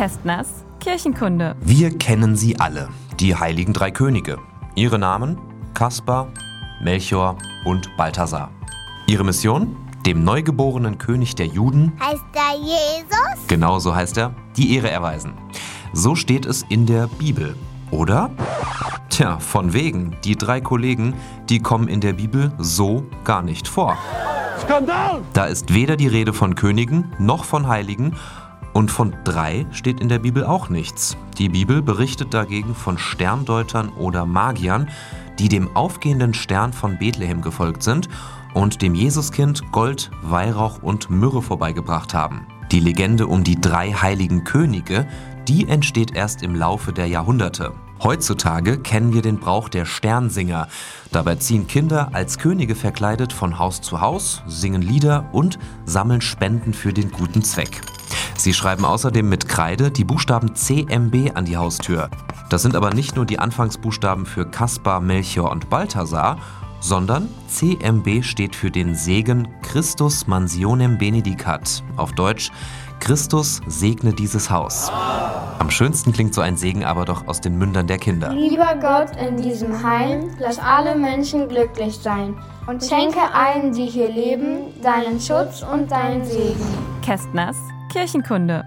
Kästners Kirchenkunde. Wir kennen sie alle, die heiligen drei Könige. Ihre Namen Kaspar, Melchior und Balthasar. Ihre Mission? Dem neugeborenen König der Juden, Heißt da Jesus? genauso heißt er, die Ehre erweisen. So steht es in der Bibel, oder? Tja, von wegen. Die drei Kollegen, die kommen in der Bibel so gar nicht vor. Skandal! Da ist weder die Rede von Königen noch von Heiligen und von drei steht in der Bibel auch nichts. Die Bibel berichtet dagegen von Sterndeutern oder Magiern, die dem aufgehenden Stern von Bethlehem gefolgt sind und dem Jesuskind Gold, Weihrauch und Myrrhe vorbeigebracht haben. Die Legende um die drei heiligen Könige, die entsteht erst im Laufe der Jahrhunderte. Heutzutage kennen wir den Brauch der Sternsinger. Dabei ziehen Kinder als Könige verkleidet von Haus zu Haus, singen Lieder und sammeln Spenden für den guten Zweck. Sie schreiben außerdem mit Kreide die Buchstaben CMB an die Haustür. Das sind aber nicht nur die Anfangsbuchstaben für Kaspar, Melchior und Balthasar, sondern CMB steht für den Segen Christus Mansionem Benedicat. Auf Deutsch Christus segne dieses Haus. Am schönsten klingt so ein Segen aber doch aus den Mündern der Kinder. Lieber Gott, in diesem Heim, lass alle Menschen glücklich sein und schenke allen, die hier leben, deinen Schutz und deinen Segen. Kästners Kirchenkunde.